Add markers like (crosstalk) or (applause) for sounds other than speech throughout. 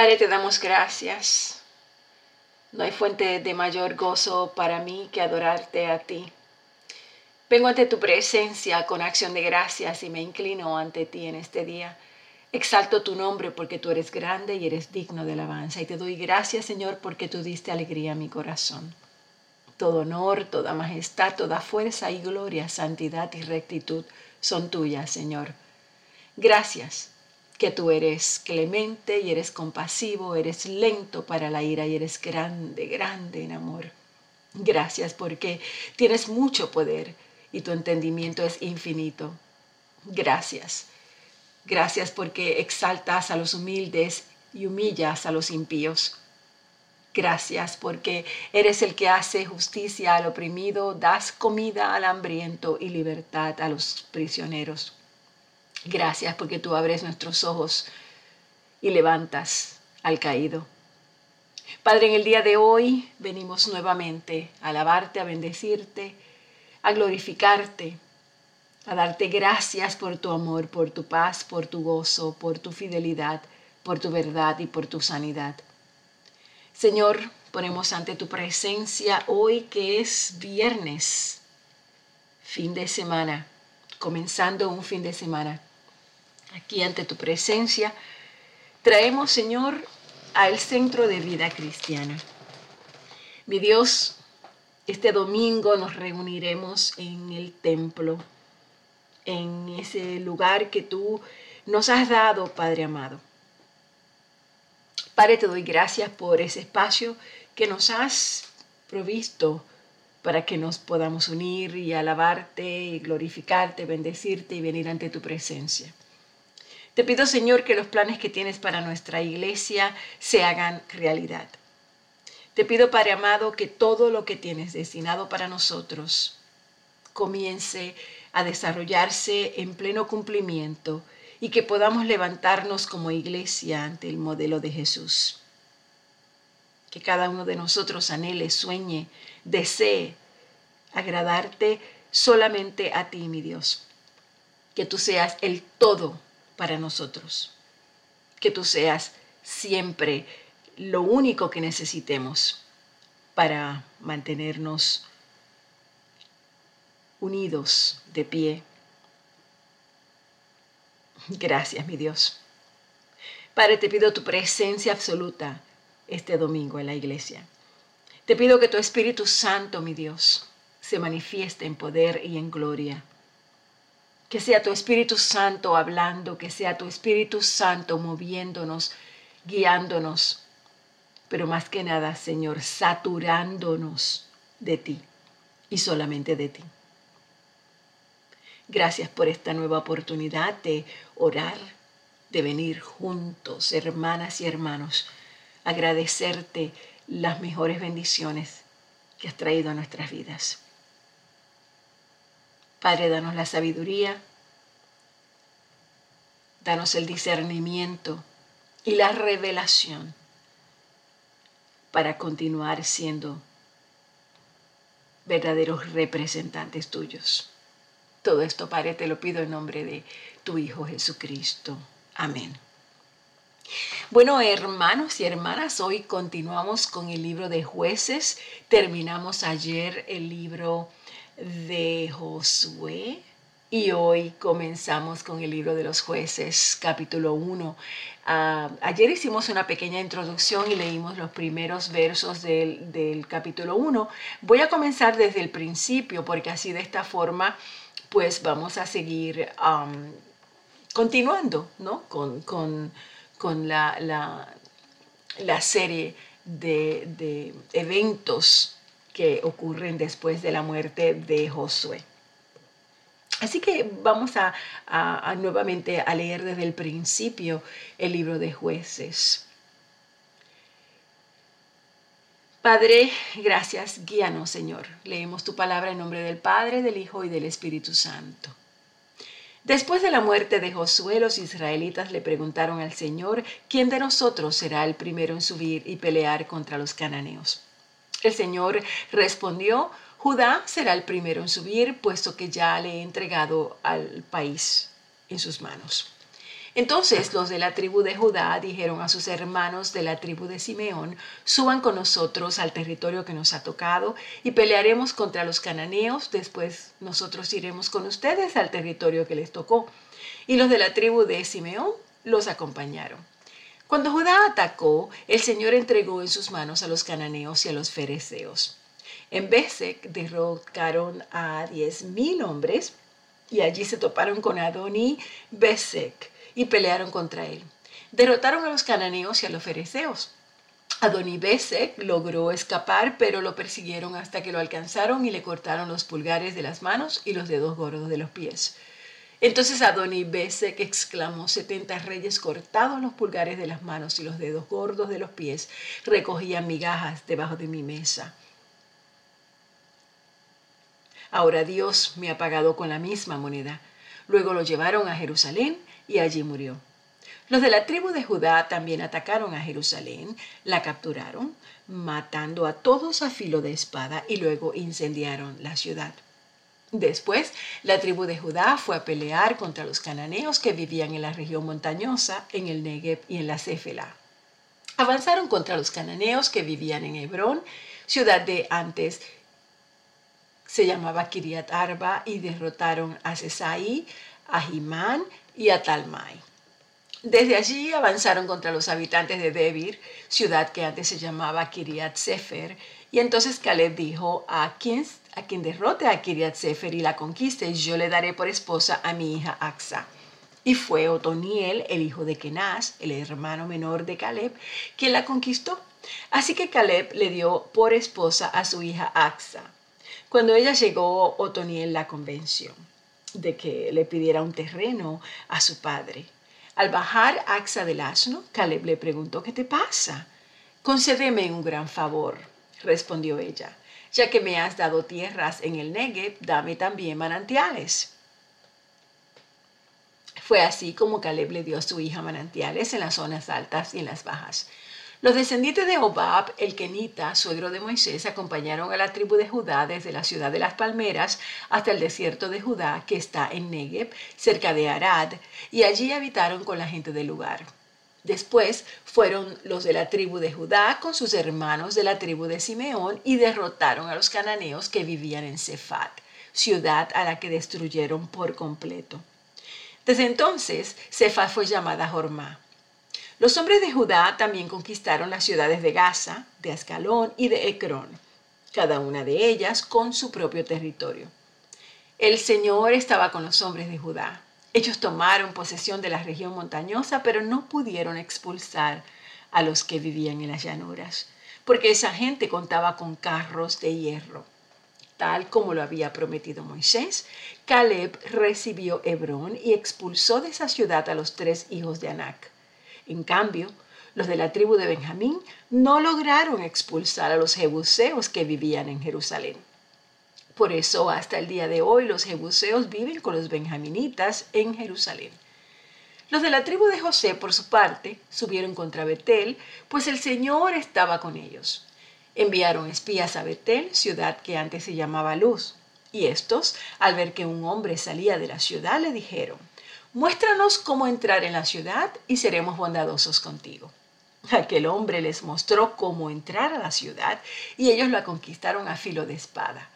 Padre, te damos gracias. No hay fuente de mayor gozo para mí que adorarte a ti. Vengo ante tu presencia con acción de gracias y me inclino ante ti en este día. Exalto tu nombre porque tú eres grande y eres digno de alabanza. Y te doy gracias, Señor, porque tú diste alegría a mi corazón. Todo honor, toda majestad, toda fuerza y gloria, santidad y rectitud son tuyas, Señor. Gracias que tú eres clemente y eres compasivo, eres lento para la ira y eres grande, grande en amor. Gracias porque tienes mucho poder y tu entendimiento es infinito. Gracias. Gracias porque exaltas a los humildes y humillas a los impíos. Gracias porque eres el que hace justicia al oprimido, das comida al hambriento y libertad a los prisioneros. Gracias porque tú abres nuestros ojos y levantas al caído. Padre, en el día de hoy venimos nuevamente a alabarte, a bendecirte, a glorificarte, a darte gracias por tu amor, por tu paz, por tu gozo, por tu fidelidad, por tu verdad y por tu sanidad. Señor, ponemos ante tu presencia hoy que es viernes, fin de semana, comenzando un fin de semana aquí ante tu presencia, traemos, Señor, al centro de vida cristiana. Mi Dios, este domingo nos reuniremos en el templo, en ese lugar que tú nos has dado, Padre amado. Padre, te doy gracias por ese espacio que nos has provisto para que nos podamos unir y alabarte y glorificarte, bendecirte y venir ante tu presencia. Te pido, Señor, que los planes que tienes para nuestra iglesia se hagan realidad. Te pido, Padre amado, que todo lo que tienes destinado para nosotros comience a desarrollarse en pleno cumplimiento y que podamos levantarnos como iglesia ante el modelo de Jesús. Que cada uno de nosotros anhele, sueñe, desee agradarte solamente a ti, mi Dios. Que tú seas el todo para nosotros. Que tú seas siempre lo único que necesitemos para mantenernos unidos de pie. Gracias, mi Dios. Padre, te pido tu presencia absoluta este domingo en la iglesia. Te pido que tu Espíritu Santo, mi Dios, se manifieste en poder y en gloria que sea tu Espíritu Santo hablando, que sea tu Espíritu Santo moviéndonos, guiándonos, pero más que nada, Señor, saturándonos de ti y solamente de ti. Gracias por esta nueva oportunidad de orar, de venir juntos, hermanas y hermanos, agradecerte las mejores bendiciones que has traído a nuestras vidas. Padre, danos la sabiduría, danos el discernimiento y la revelación para continuar siendo verdaderos representantes tuyos. Todo esto, Padre, te lo pido en nombre de tu Hijo Jesucristo. Amén. Bueno, hermanos y hermanas, hoy continuamos con el libro de jueces. Terminamos ayer el libro de Josué y hoy comenzamos con el libro de los jueces, capítulo 1. Ah, ayer hicimos una pequeña introducción y leímos los primeros versos del, capítulo 1. Voy a comenzar desde el principio porque así de esta forma pues vamos a seguir continuando ¿no? con, la, la, serie de, de eventos que ocurren después de la muerte de Josué. Así que vamos a, nuevamente a leer desde el principio el libro de jueces. Padre, gracias, guíanos Señor. Leemos tu palabra en nombre del Padre, del Hijo y del Espíritu Santo. Después de la muerte de Josué, los israelitas le preguntaron al Señor, ¿quién de nosotros será el primero en subir y pelear contra los cananeos? El Señor respondió, Judá será el primero en subir, puesto que ya le he entregado al país en sus manos. Entonces los de la tribu de Judá dijeron a sus hermanos de la tribu de Simeón, suban con nosotros al territorio que nos ha tocado y pelearemos contra los cananeos, después nosotros iremos con ustedes al territorio que les tocó. Y los de la tribu de Simeón los acompañaron. Cuando Judá atacó, el Señor entregó en sus manos a los cananeos y a los fereceos. En Besek derrocaron a diez mil hombres y allí se toparon con Adoni Besek y pelearon contra él. Derrotaron a los cananeos y a los fereceos. Adonibesek logró escapar, pero lo persiguieron hasta que lo alcanzaron y le cortaron los pulgares de las manos y los dedos gordos de los pies. Entonces Adonibesek exclamó, setenta reyes cortados los pulgares de las manos y los dedos gordos de los pies recogían migajas debajo de mi mesa. Ahora Dios me ha pagado con la misma moneda. Luego lo llevaron a Jerusalén y allí murió. Los de la tribu de Judá también atacaron a Jerusalén, la capturaron, matando a todos a filo de espada y luego incendiaron la ciudad. Después, la tribu de Judá fue a pelear contra los cananeos que vivían en la región montañosa, en el Negev y en la Céfela. Avanzaron contra los cananeos que vivían en Hebrón, ciudad de antes se llamaba Kiriat Arba, y derrotaron a Sesai, a Jimán y a Talmai. Desde allí avanzaron contra los habitantes de Debir, ciudad que antes se llamaba Kiriat Sefer, y entonces Caleb dijo a quien, a quien derrote a Kiriat Sefer y la conquiste, yo le daré por esposa a mi hija Axa. Y fue Otoniel, el hijo de Kenaz, el hermano menor de Caleb, quien la conquistó. Así que Caleb le dio por esposa a su hija Axa. Cuando ella llegó, Otoniel la convenció de que le pidiera un terreno a su padre. Al bajar Axa del asno, Caleb le preguntó, ¿qué te pasa? Concédeme un gran favor, respondió ella. Ya que me has dado tierras en el Negev, dame también manantiales. Fue así como Caleb le dio a su hija manantiales en las zonas altas y en las bajas. Los descendientes de Obab, el Kenita, suegro de Moisés, acompañaron a la tribu de Judá desde la ciudad de las palmeras hasta el desierto de Judá, que está en Negev, cerca de Arad, y allí habitaron con la gente del lugar. Después fueron los de la tribu de Judá con sus hermanos de la tribu de Simeón y derrotaron a los cananeos que vivían en Cefat, ciudad a la que destruyeron por completo. Desde entonces, Cefat fue llamada Jormá. Los hombres de Judá también conquistaron las ciudades de Gaza, de Ascalón y de Ecrón, cada una de ellas con su propio territorio. El Señor estaba con los hombres de Judá. Ellos tomaron posesión de la región montañosa, pero no pudieron expulsar a los que vivían en las llanuras, porque esa gente contaba con carros de hierro. Tal como lo había prometido Moisés, Caleb recibió Hebrón y expulsó de esa ciudad a los tres hijos de Anac. En cambio, los de la tribu de Benjamín no lograron expulsar a los jebuseos que vivían en Jerusalén. Por eso hasta el día de hoy los jebuseos viven con los benjaminitas en Jerusalén. Los de la tribu de José, por su parte, subieron contra Betel, pues el Señor estaba con ellos. Enviaron espías a Betel, ciudad que antes se llamaba Luz. Y estos, al ver que un hombre salía de la ciudad, le dijeron, Muéstranos cómo entrar en la ciudad y seremos bondadosos contigo. Aquel hombre les mostró cómo entrar a la ciudad y ellos la conquistaron a filo de espada.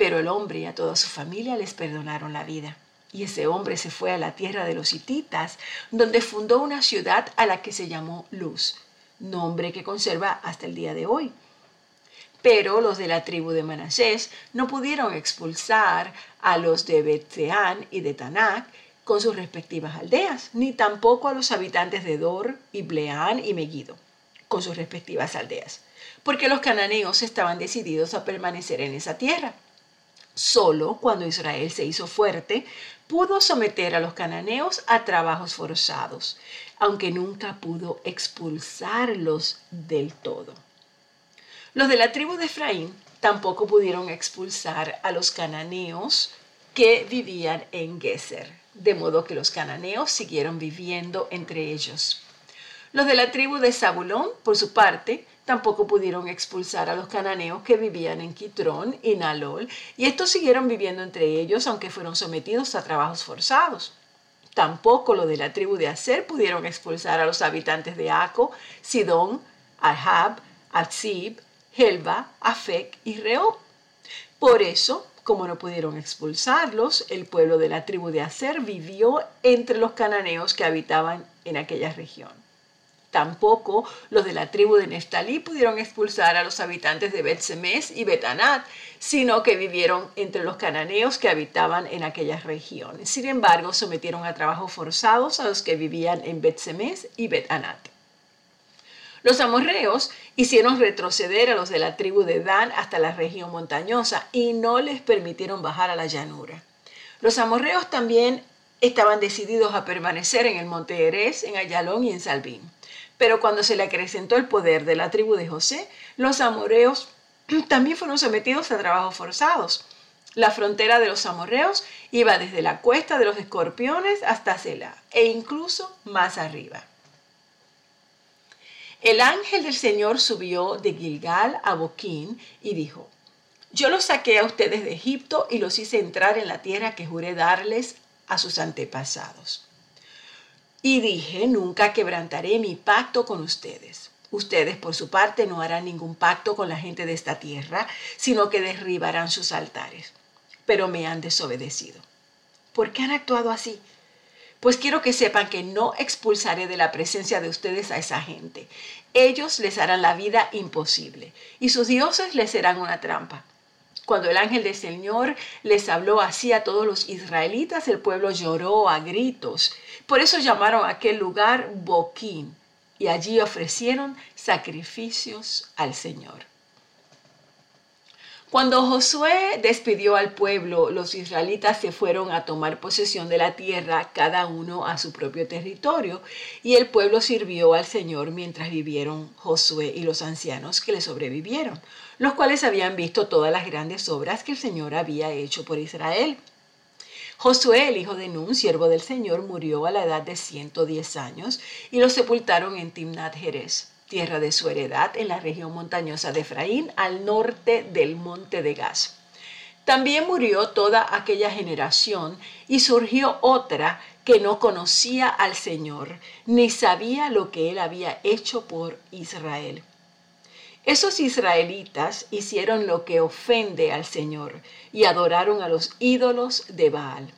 Pero el hombre y a toda su familia les perdonaron la vida. Y ese hombre se fue a la tierra de los hititas, donde fundó una ciudad a la que se llamó Luz, nombre que conserva hasta el día de hoy. Pero los de la tribu de Manasés no pudieron expulsar a los de Betseán y de Tanac, con sus respectivas aldeas, ni tampoco a los habitantes de Dor y Bleán y Megiddo, con sus respectivas aldeas, porque los cananeos estaban decididos a permanecer en esa tierra. Solo cuando Israel se hizo fuerte, pudo someter a los cananeos a trabajos forzados, aunque nunca pudo expulsarlos del todo. Los de la tribu de Efraín tampoco pudieron expulsar a los cananeos que vivían en Geser de modo que los cananeos siguieron viviendo entre ellos. Los de la tribu de Zabulón, por su parte, tampoco pudieron expulsar a los cananeos que vivían en Quitrón y Nalol, y estos siguieron viviendo entre ellos, aunque fueron sometidos a trabajos forzados. Tampoco los de la tribu de Aser pudieron expulsar a los habitantes de Aco, Sidón, Ahab, Atzib, Helba, Afek y Rehob. Por eso, como no pudieron expulsarlos, el pueblo de la tribu de Aser vivió entre los cananeos que habitaban en aquella región. Tampoco los de la tribu de Neftalí pudieron expulsar a los habitantes de bet y Betanat, sino que vivieron entre los cananeos que habitaban en aquellas regiones. Sin embargo, sometieron a trabajos forzados a los que vivían en bet y Betanat. Los amorreos hicieron retroceder a los de la tribu de Dan hasta la región montañosa y no les permitieron bajar a la llanura. Los amorreos también estaban decididos a permanecer en el monte Erez, en Ayalón y en Salvín. Pero cuando se le acrecentó el poder de la tribu de José, los amorreos (clears throat) también fueron sometidos a trabajos forzados. La frontera de los amorreos iba desde la cuesta de los escorpiones hasta Selah e incluso más arriba. El ángel del Señor subió de Gilgal a Boquín y dijo, Yo los saqué a ustedes de Egipto y los hice entrar en la tierra que juré darles a sus antepasados. Y dije, nunca quebrantaré mi pacto con ustedes. Ustedes, por su parte, no harán ningún pacto con la gente de esta tierra, sino que derribarán sus altares. Pero me han desobedecido. ¿Por qué han actuado así? Pues quiero que sepan que no expulsaré de la presencia de ustedes a esa gente. Ellos les harán la vida imposible y sus dioses les serán una trampa. Cuando el ángel del Señor les habló así a todos los israelitas, el pueblo lloró a gritos. Por eso llamaron aquel lugar Boquín y allí ofrecieron sacrificios al Señor. Cuando Josué despidió al pueblo, los israelitas se fueron a tomar posesión de la tierra, cada uno a su propio territorio, y el pueblo sirvió al Señor mientras vivieron Josué y los ancianos que le sobrevivieron, los cuales habían visto todas las grandes obras que el Señor había hecho por Israel. Josué, el hijo de Nun, siervo del Señor, murió a la edad de 110 años y lo sepultaron en Timnat Jerez tierra de su heredad en la región montañosa de Efraín, al norte del monte de Gaz. También murió toda aquella generación y surgió otra que no conocía al Señor, ni sabía lo que él había hecho por Israel. Esos israelitas hicieron lo que ofende al Señor y adoraron a los ídolos de Baal.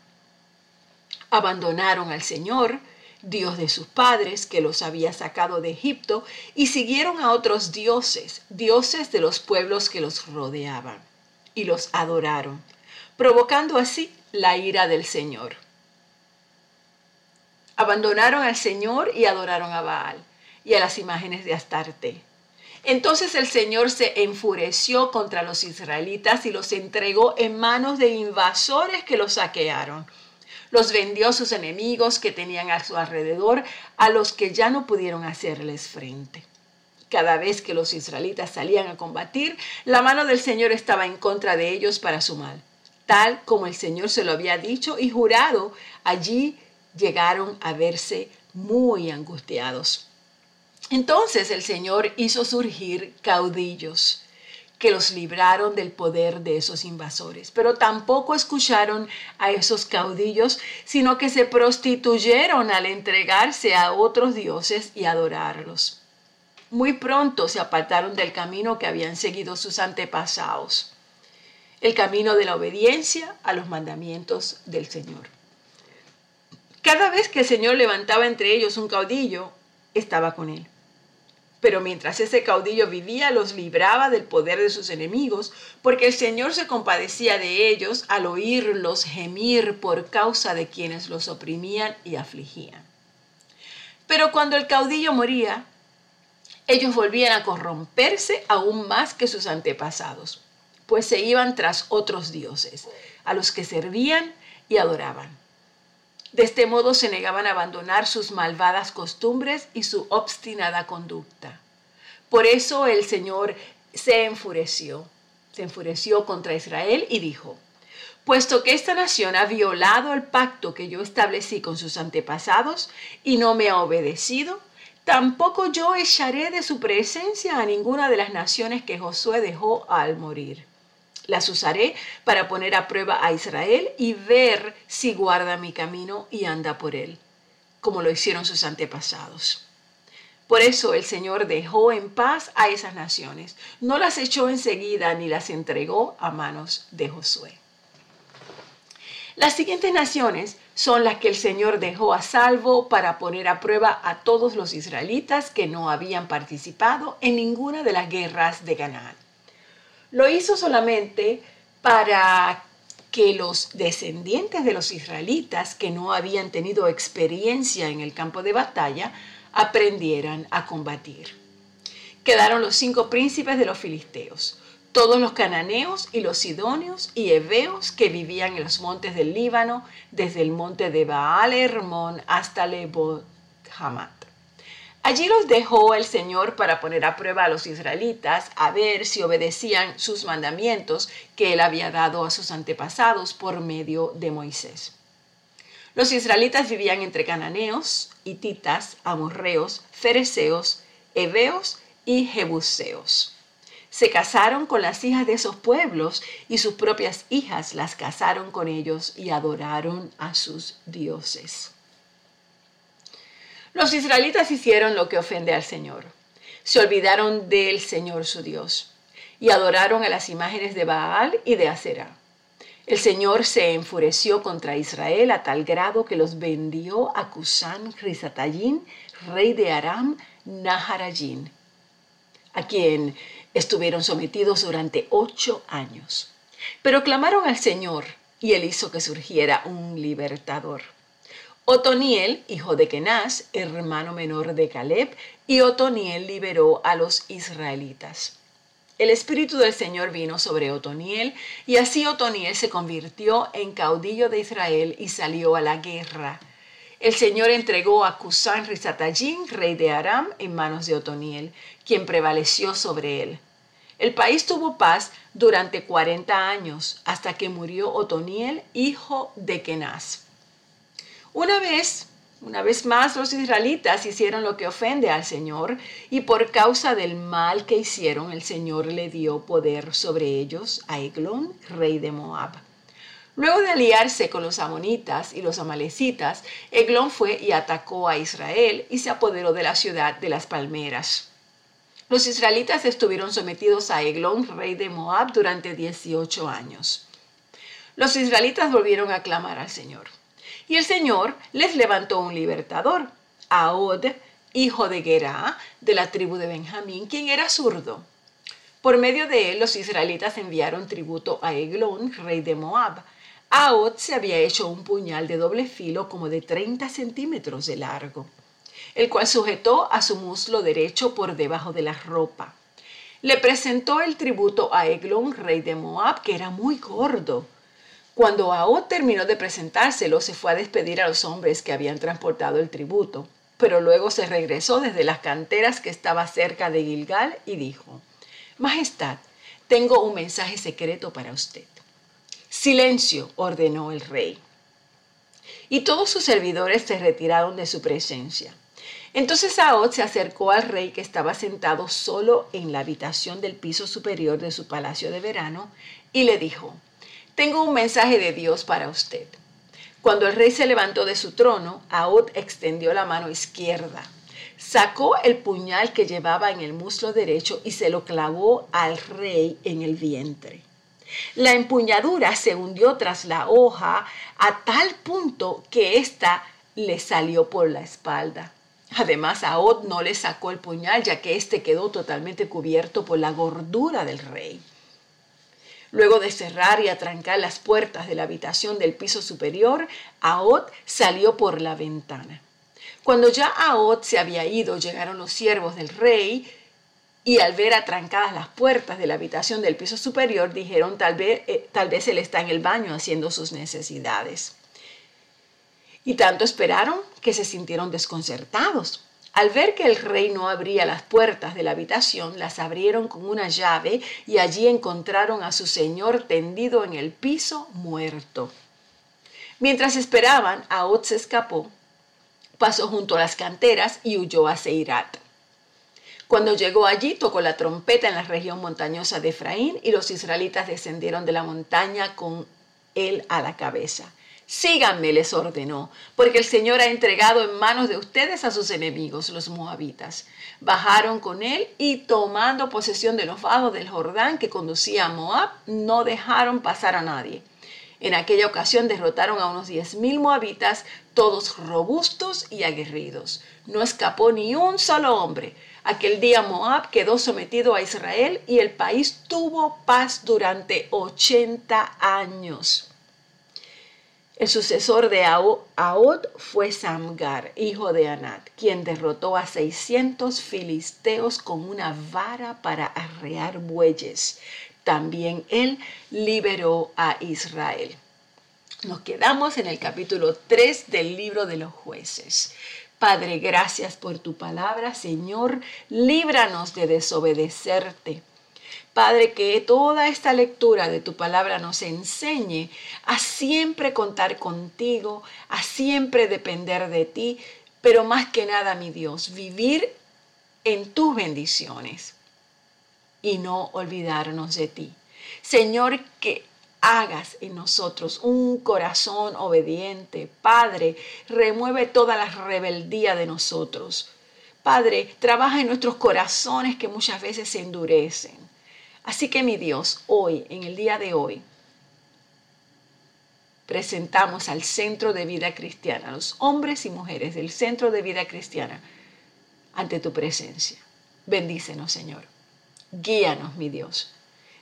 Abandonaron al Señor, Dios de sus padres, que los había sacado de Egipto, y siguieron a otros dioses, dioses de los pueblos que los rodeaban, y los adoraron, provocando así la ira del Señor. Abandonaron al Señor y adoraron a Baal y a las imágenes de Astarte. Entonces el Señor se enfureció contra los israelitas y los entregó en manos de invasores que los saquearon los vendió a sus enemigos que tenían a su alrededor, a los que ya no pudieron hacerles frente. Cada vez que los israelitas salían a combatir, la mano del Señor estaba en contra de ellos para su mal. Tal como el Señor se lo había dicho y jurado, allí llegaron a verse muy angustiados. Entonces el Señor hizo surgir caudillos que los libraron del poder de esos invasores. Pero tampoco escucharon a esos caudillos, sino que se prostituyeron al entregarse a otros dioses y adorarlos. Muy pronto se apartaron del camino que habían seguido sus antepasados, el camino de la obediencia a los mandamientos del Señor. Cada vez que el Señor levantaba entre ellos un caudillo, estaba con él. Pero mientras ese caudillo vivía, los libraba del poder de sus enemigos, porque el Señor se compadecía de ellos al oírlos gemir por causa de quienes los oprimían y afligían. Pero cuando el caudillo moría, ellos volvían a corromperse aún más que sus antepasados, pues se iban tras otros dioses, a los que servían y adoraban. De este modo se negaban a abandonar sus malvadas costumbres y su obstinada conducta. Por eso el Señor se enfureció, se enfureció contra Israel y dijo, puesto que esta nación ha violado el pacto que yo establecí con sus antepasados y no me ha obedecido, tampoco yo echaré de su presencia a ninguna de las naciones que Josué dejó al morir. Las usaré para poner a prueba a Israel y ver si guarda mi camino y anda por él, como lo hicieron sus antepasados. Por eso el Señor dejó en paz a esas naciones, no las echó enseguida ni las entregó a manos de Josué. Las siguientes naciones son las que el Señor dejó a salvo para poner a prueba a todos los israelitas que no habían participado en ninguna de las guerras de Canaán. Lo hizo solamente para que los descendientes de los israelitas que no habían tenido experiencia en el campo de batalla aprendieran a combatir. Quedaron los cinco príncipes de los filisteos, todos los cananeos y los sidonios y heveos que vivían en los montes del Líbano, desde el monte de Baal Hermón hasta Lebo Hamat. Allí los dejó el Señor para poner a prueba a los israelitas a ver si obedecían sus mandamientos que él había dado a sus antepasados por medio de Moisés. Los israelitas vivían entre cananeos, hititas, amorreos, fereceos, heveos y jebuseos se casaron con las hijas de esos pueblos y sus propias hijas las casaron con ellos y adoraron a sus dioses. Los israelitas hicieron lo que ofende al Señor. Se olvidaron del Señor su Dios y adoraron a las imágenes de Baal y de Asera. El Señor se enfureció contra Israel a tal grado que los vendió a Cusán Risatayín, rey de Aram Naharayín, a quien Estuvieron sometidos durante ocho años, pero clamaron al Señor y él hizo que surgiera un libertador. Otoniel, hijo de Kenaz, hermano menor de Caleb, y Otoniel liberó a los israelitas. El Espíritu del Señor vino sobre Otoniel, y así Otoniel se convirtió en caudillo de Israel y salió a la guerra. El Señor entregó a Cusán Rizatayín, rey de Aram, en manos de Otoniel, quien prevaleció sobre él. El país tuvo paz durante 40 años hasta que murió Otoniel, hijo de Kenaz. Una vez, una vez más los israelitas hicieron lo que ofende al Señor y por causa del mal que hicieron el Señor le dio poder sobre ellos a Eglón, rey de Moab. Luego de aliarse con los amonitas y los amalecitas, Eglón fue y atacó a Israel y se apoderó de la ciudad de las palmeras. Los israelitas estuvieron sometidos a Eglón, rey de Moab, durante 18 años. Los israelitas volvieron a clamar al Señor. Y el Señor les levantó un libertador, Ahod, hijo de Gerá, de la tribu de Benjamín, quien era zurdo. Por medio de él, los israelitas enviaron tributo a Eglón, rey de Moab. Ahod se había hecho un puñal de doble filo como de 30 centímetros de largo el cual sujetó a su muslo derecho por debajo de la ropa. Le presentó el tributo a Eglón, rey de Moab, que era muy gordo. Cuando Ahod terminó de presentárselo, se fue a despedir a los hombres que habían transportado el tributo, pero luego se regresó desde las canteras que estaba cerca de Gilgal y dijo, Majestad, tengo un mensaje secreto para usted. Silencio, ordenó el rey. Y todos sus servidores se retiraron de su presencia. Entonces Saot se acercó al rey que estaba sentado solo en la habitación del piso superior de su palacio de verano y le dijo, Tengo un mensaje de Dios para usted. Cuando el rey se levantó de su trono, Aot extendió la mano izquierda, sacó el puñal que llevaba en el muslo derecho y se lo clavó al rey en el vientre. La empuñadura se hundió tras la hoja a tal punto que ésta le salió por la espalda. Además, Od no le sacó el puñal, ya que éste quedó totalmente cubierto por la gordura del rey. Luego de cerrar y atrancar las puertas de la habitación del piso superior, Aod salió por la ventana. Cuando ya Aod se había ido, llegaron los siervos del rey y al ver atrancadas las puertas de la habitación del piso superior, dijeron tal vez, eh, tal vez él está en el baño haciendo sus necesidades. Y tanto esperaron que se sintieron desconcertados. Al ver que el rey no abría las puertas de la habitación, las abrieron con una llave y allí encontraron a su señor tendido en el piso muerto. Mientras esperaban, Aot se escapó, pasó junto a las canteras y huyó a Seirat. Cuando llegó allí, tocó la trompeta en la región montañosa de Efraín y los israelitas descendieron de la montaña con él a la cabeza. Síganme, les ordenó, porque el Señor ha entregado en manos de ustedes a sus enemigos, los moabitas. Bajaron con él y tomando posesión de los vados del Jordán que conducía a Moab, no dejaron pasar a nadie. En aquella ocasión derrotaron a unos diez mil moabitas, todos robustos y aguerridos. No escapó ni un solo hombre. Aquel día Moab quedó sometido a Israel y el país tuvo paz durante 80 años. El sucesor de Aod fue Samgar, hijo de Anat, quien derrotó a 600 filisteos con una vara para arrear bueyes. También él liberó a Israel. Nos quedamos en el capítulo 3 del libro de los jueces. Padre, gracias por tu palabra, Señor. Líbranos de desobedecerte. Padre, que toda esta lectura de tu palabra nos enseñe a siempre contar contigo, a siempre depender de ti, pero más que nada, mi Dios, vivir en tus bendiciones y no olvidarnos de ti. Señor, que hagas en nosotros un corazón obediente. Padre, remueve toda la rebeldía de nosotros. Padre, trabaja en nuestros corazones que muchas veces se endurecen. Así que mi Dios, hoy, en el día de hoy, presentamos al Centro de Vida Cristiana, a los hombres y mujeres del Centro de Vida Cristiana, ante tu presencia. Bendícenos, Señor. Guíanos, mi Dios.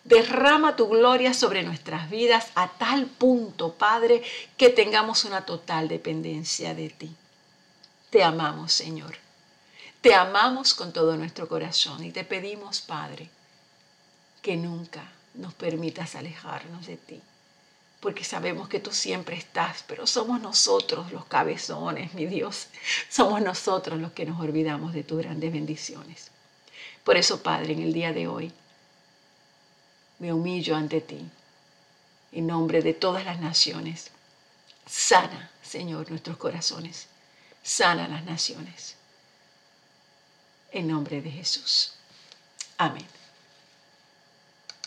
Derrama tu gloria sobre nuestras vidas a tal punto, Padre, que tengamos una total dependencia de ti. Te amamos, Señor. Te amamos con todo nuestro corazón y te pedimos, Padre, que nunca nos permitas alejarnos de ti, porque sabemos que tú siempre estás, pero somos nosotros los cabezones, mi Dios, somos nosotros los que nos olvidamos de tus grandes bendiciones. Por eso, Padre, en el día de hoy, me humillo ante ti, en nombre de todas las naciones. Sana, Señor, nuestros corazones, sana las naciones. En nombre de Jesús. Amén.